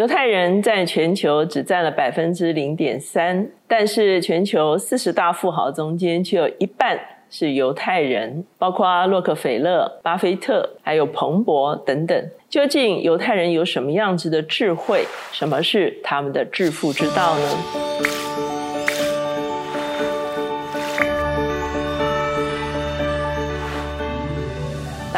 犹太人在全球只占了百分之零点三，但是全球四十大富豪中间却有一半是犹太人，包括洛克菲勒、巴菲特，还有彭博等等。究竟犹太人有什么样子的智慧？什么是他们的致富之道呢？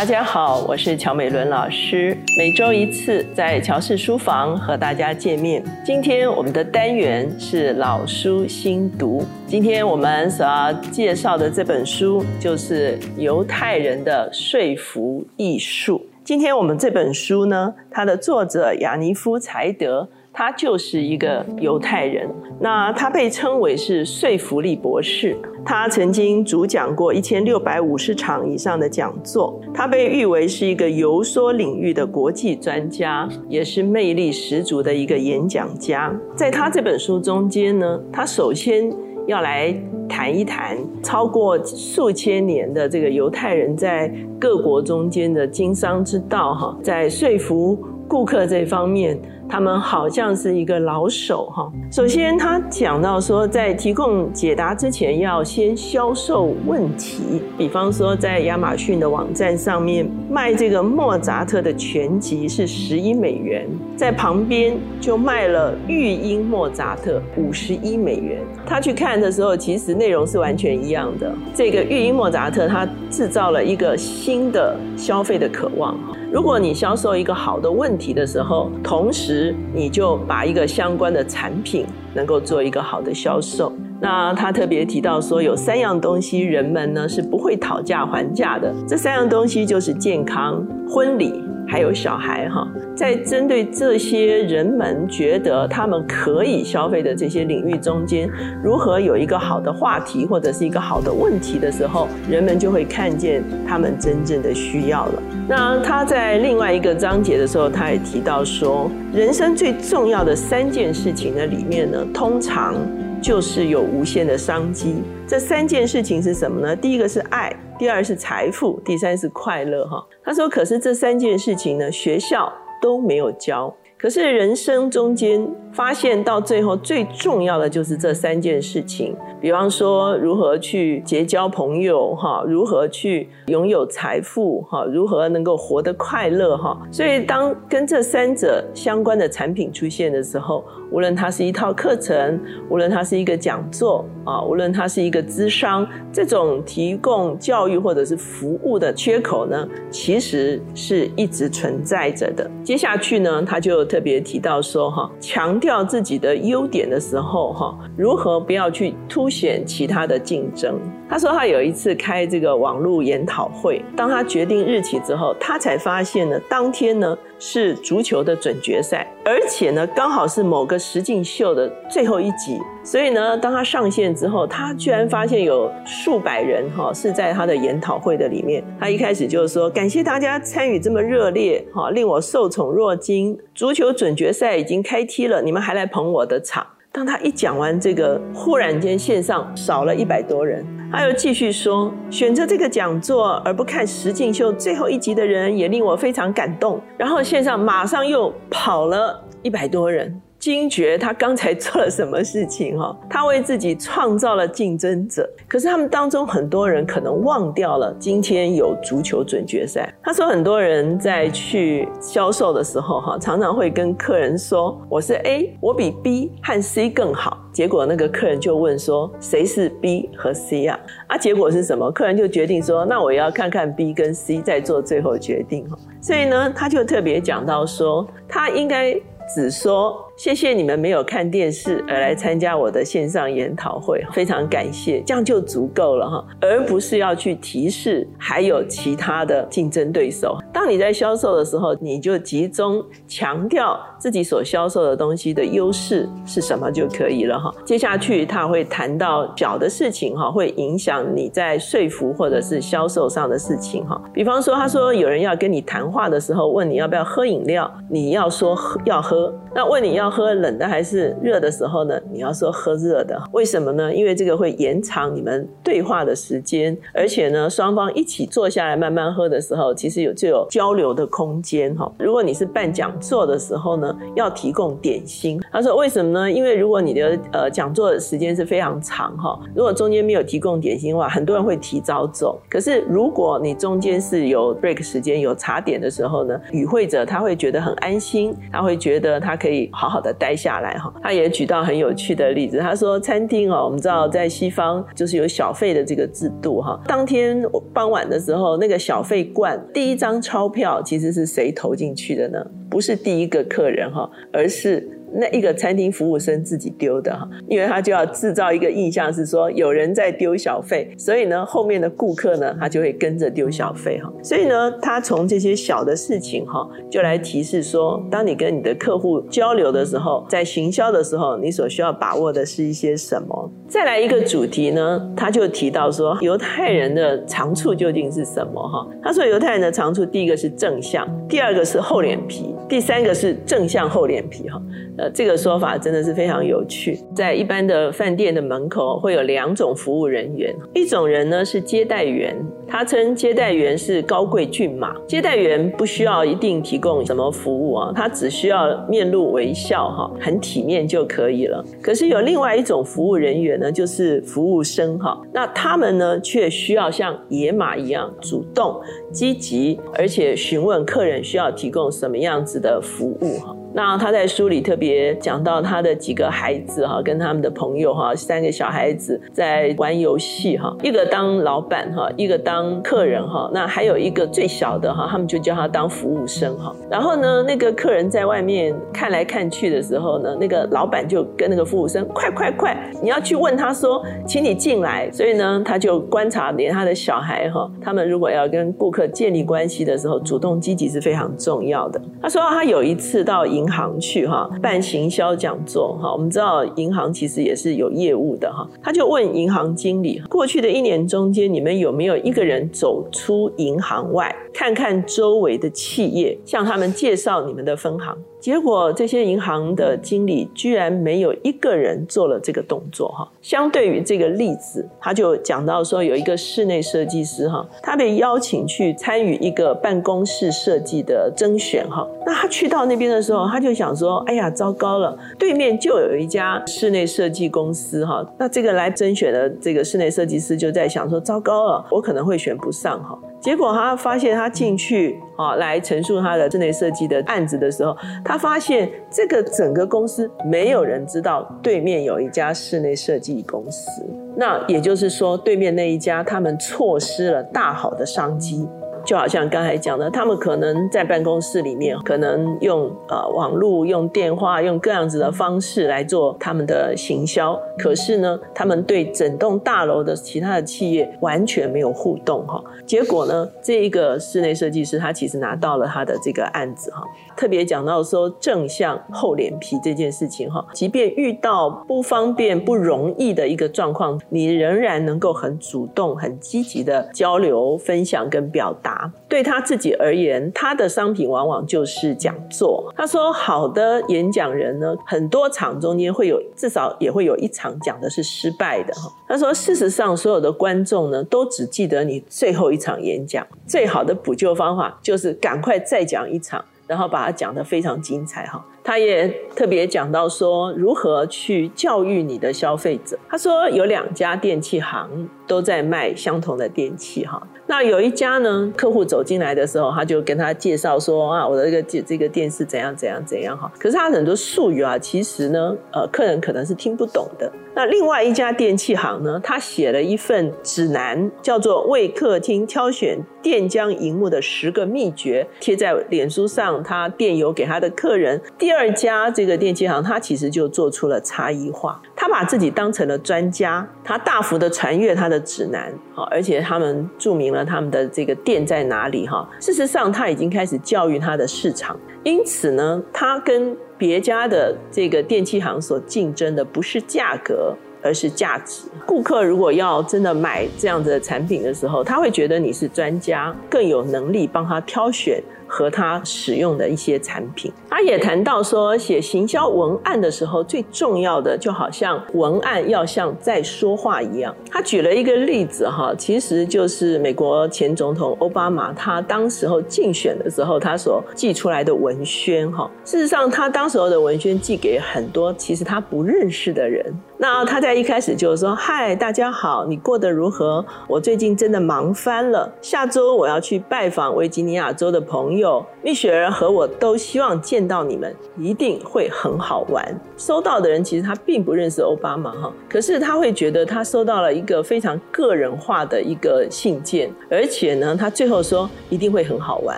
大家好，我是乔美伦老师，每周一次在乔氏书房和大家见面。今天我们的单元是老书新读，今天我们所要介绍的这本书就是犹太人的说服艺术。今天我们这本书呢，它的作者雅尼夫柴德。他就是一个犹太人，那他被称为是说服力博士。他曾经主讲过一千六百五十场以上的讲座，他被誉为是一个游说领域的国际专家，也是魅力十足的一个演讲家。在他这本书中间呢，他首先要来谈一谈超过数千年的这个犹太人在各国中间的经商之道，哈，在说服顾客这方面。他们好像是一个老手哈。首先，他讲到说，在提供解答之前，要先销售问题。比方说，在亚马逊的网站上面卖这个莫扎特的全集是十一美元，在旁边就卖了育婴莫扎特五十一美元。他去看的时候，其实内容是完全一样的。这个育婴莫扎特，他制造了一个新的消费的渴望。如果你销售一个好的问题的时候，同时你就把一个相关的产品能够做一个好的销售。那他特别提到说，有三样东西人们呢是不会讨价还价的，这三样东西就是健康、婚礼。还有小孩哈，在针对这些人们觉得他们可以消费的这些领域中间，如何有一个好的话题或者是一个好的问题的时候，人们就会看见他们真正的需要了。那他在另外一个章节的时候，他也提到说，人生最重要的三件事情的里面呢，通常就是有无限的商机。这三件事情是什么呢？第一个是爱。第二是财富，第三是快乐。哈，他说：“可是这三件事情呢，学校都没有教。可是人生中间发现到最后最重要的就是这三件事情。比方说，如何去结交朋友，哈，如何去拥有财富，哈，如何能够活得快乐，哈。所以，当跟这三者相关的产品出现的时候，无论它是一套课程，无论它是一个讲座。”啊，无论它是一个资商，这种提供教育或者是服务的缺口呢，其实是一直存在着的。接下去呢，他就特别提到说，哈，强调自己的优点的时候，哈，如何不要去凸显其他的竞争。他说他有一次开这个网络研讨会，当他决定日期之后，他才发现呢，当天呢是足球的准决赛，而且呢刚好是某个实境秀的最后一集。所以呢，当他上线之后，他居然发现有数百人哈是在他的研讨会的里面。他一开始就是说，感谢大家参与这么热烈哈，令我受宠若惊。足球准决赛已经开踢了，你们还来捧我的场。当他一讲完这个，忽然间线上少了一百多人。他又继续说，选择这个讲座而不看石敬秀最后一集的人，也令我非常感动。然后线上马上又跑了一百多人。惊觉他刚才做了什么事情哈？他为自己创造了竞争者，可是他们当中很多人可能忘掉了今天有足球准决赛。他说，很多人在去销售的时候哈，常常会跟客人说：“我是 A，我比 B 和 C 更好。”结果那个客人就问说：“谁是 B 和 C 啊？”啊，结果是什么？客人就决定说：“那我要看看 B 跟 C 再做最后决定。”哈，所以呢，他就特别讲到说，他应该只说。谢谢你们没有看电视而来参加我的线上研讨会，非常感谢，这样就足够了哈，而不是要去提示还有其他的竞争对手。当你在销售的时候，你就集中强调自己所销售的东西的优势是什么就可以了哈。接下去他会谈到小的事情哈，会影响你在说服或者是销售上的事情哈。比方说，他说有人要跟你谈话的时候，问你要不要喝饮料，你要说喝要喝。那问你要喝冷的还是热的时候呢？你要说喝热的，为什么呢？因为这个会延长你们对话的时间，而且呢，双方一起坐下来慢慢喝的时候，其实有就有交流的空间哈。如果你是办讲座的时候呢，要提供点心。他说为什么呢？因为如果你的呃讲座的时间是非常长哈，如果中间没有提供点心的话，很多人会提早走。可是如果你中间是有 break 时间、有茶点的时候呢，与会者他会觉得很安心，他会觉得他可以好好的待下来哈。他也举到很有趣的例子，他说餐厅哦，我们知道在西方就是有小费的这个制度哈。当天傍晚的时候，那个小费罐第一张钞票其实是谁投进去的呢？不是第一个客人哈，而是。那一个餐厅服务生自己丢的哈，因为他就要制造一个印象是说有人在丢小费，所以呢后面的顾客呢他就会跟着丢小费哈。所以呢他从这些小的事情哈就来提示说，当你跟你的客户交流的时候，在行销的时候，你所需要把握的是一些什么？再来一个主题呢，他就提到说犹太人的长处究竟是什么哈？他说犹太人的长处第一个是正向，第二个是厚脸皮，第三个是正向厚脸皮哈。呃，这个说法真的是非常有趣。在一般的饭店的门口会有两种服务人员，一种人呢是接待员，他称接待员是高贵骏马。接待员不需要一定提供什么服务啊，他只需要面露微笑哈，很体面就可以了。可是有另外一种服务人员呢，就是服务生哈，那他们呢却需要像野马一样主动、积极，而且询问客人需要提供什么样子的服务哈。那他在书里特别讲到他的几个孩子哈，跟他们的朋友哈，三个小孩子在玩游戏哈，一个当老板哈，一个当客人哈，那还有一个最小的哈，他们就叫他当服务生哈。然后呢，那个客人在外面看来看去的时候呢，那个老板就跟那个服务生快快快，你要去问他说，请你进来。所以呢，他就观察连他的小孩哈，他们如果要跟顾客建立关系的时候，主动积极是非常重要的。他说他有一次到银银行去哈办行销讲座哈，我们知道银行其实也是有业务的哈，他就问银行经理，过去的一年中间，你们有没有一个人走出银行外，看看周围的企业，向他们介绍你们的分行？结果这些银行的经理居然没有一个人做了这个动作哈。相对于这个例子，他就讲到说，有一个室内设计师哈，他被邀请去参与一个办公室设计的甄选哈。那他去到那边的时候，他就想说，哎呀，糟糕了，对面就有一家室内设计公司哈。那这个来甄选的这个室内设计师就在想说，糟糕了，我可能会选不上哈。结果他发现，他进去啊来陈述他的室内设计的案子的时候，他发现这个整个公司没有人知道对面有一家室内设计公司。那也就是说，对面那一家他们错失了大好的商机。就好像刚才讲的，他们可能在办公室里面，可能用呃网络、用电话、用各样子的方式来做他们的行销。可是呢，他们对整栋大楼的其他的企业完全没有互动哈。结果呢，这一个室内设计师他其实拿到了他的这个案子哈。特别讲到说正向厚脸皮这件事情哈，即便遇到不方便、不容易的一个状况，你仍然能够很主动、很积极的交流、分享跟表达。对他自己而言，他的商品往往就是讲座。他说，好的演讲人呢，很多场中间会有至少也会有一场讲的是失败的哈。他说，事实上，所有的观众呢，都只记得你最后一场演讲。最好的补救方法就是赶快再讲一场。然后把它讲得非常精彩哈，他也特别讲到说如何去教育你的消费者。他说有两家电器行都在卖相同的电器哈，那有一家呢，客户走进来的时候，他就跟他介绍说啊，我的这个这这个电视怎样怎样怎样哈。可是他很多术语啊，其实呢，呃，客人可能是听不懂的。那另外一家电器行呢，他写了一份指南，叫做《为客厅挑选电浆荧幕的十个秘诀》，贴在脸书上，他电邮给他的客人。第第二家这个电器行，他其实就做出了差异化，他把自己当成了专家，他大幅的传阅他的指南，好，而且他们注明了他们的这个店在哪里，哈。事实上，他已经开始教育他的市场，因此呢，他跟别家的这个电器行所竞争的不是价格，而是价值。顾客如果要真的买这样子的产品的时候，他会觉得你是专家，更有能力帮他挑选。和他使用的一些产品。他也谈到说，写行销文案的时候，最重要的就好像文案要像在说话一样。他举了一个例子哈，其实就是美国前总统奥巴马他当时候竞选的时候，他所寄出来的文宣哈。事实上，他当时候的文宣寄给很多其实他不认识的人。那他在一开始就说：“嗨，大家好，你过得如何？我最近真的忙翻了。下周我要去拜访维吉尼亚州的朋友，蜜雪儿和我都希望见到你们，一定会很好玩。”收到的人其实他并不认识奥巴马哈，可是他会觉得他收到了一个非常个人化的一个信件，而且呢，他最后说一定会很好玩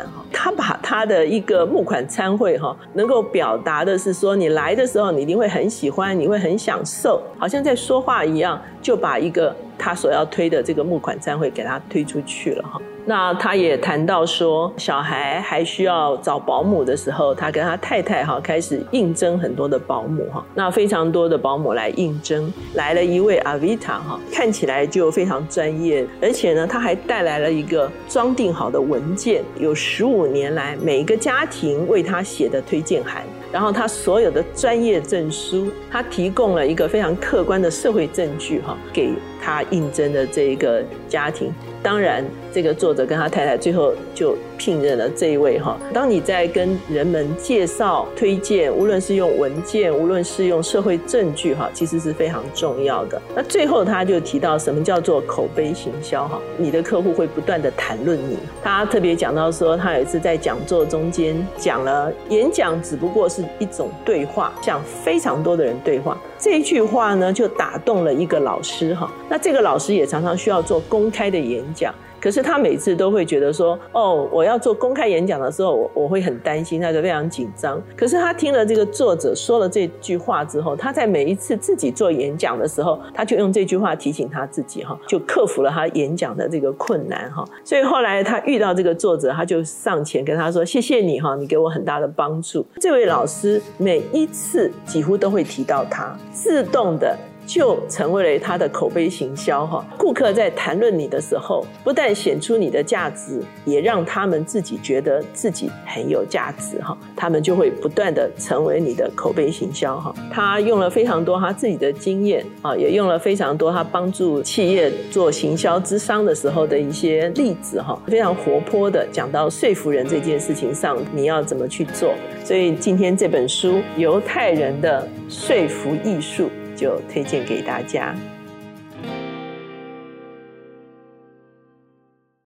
哈。他把他的一个募款参会哈，能够表达的是说，你来的时候你一定会很喜欢，你会很享受。好像在说话一样，就把一个他所要推的这个募款餐会给他推出去了哈。那他也谈到说，小孩还需要找保姆的时候，他跟他太太哈开始应征很多的保姆哈。那非常多的保姆来应征，来了一位阿维塔哈，看起来就非常专业，而且呢，他还带来了一个装订好的文件，有十五年来每一个家庭为他写的推荐函。然后他所有的专业证书，他提供了一个非常客观的社会证据哈，给他应征的这一个家庭。当然，这个作者跟他太太最后就聘任了这一位哈。当你在跟人们介绍、推荐，无论是用文件，无论是用社会证据哈，其实是非常重要的。那最后他就提到什么叫做口碑行销哈？你的客户会不断的谈论你。他特别讲到说，他有一次在讲座中间讲了，演讲只不过是一种对话，向非常多的人对话。这一句话呢，就打动了一个老师哈。那这个老师也常常需要做公开的演讲。可是他每次都会觉得说，哦，我要做公开演讲的时候，我我会很担心，他就非常紧张。可是他听了这个作者说了这句话之后，他在每一次自己做演讲的时候，他就用这句话提醒他自己哈，就克服了他演讲的这个困难哈。所以后来他遇到这个作者，他就上前跟他说：“谢谢你哈，你给我很大的帮助。”这位老师每一次几乎都会提到他，自动的。就成为了他的口碑行销哈，顾客在谈论你的时候，不但显出你的价值，也让他们自己觉得自己很有价值哈，他们就会不断的成为你的口碑行销哈。他用了非常多他自己的经验啊，也用了非常多他帮助企业做行销之商的时候的一些例子哈，非常活泼的讲到说服人这件事情上，你要怎么去做。所以今天这本书《犹太人的说服艺术》。就推荐给大家。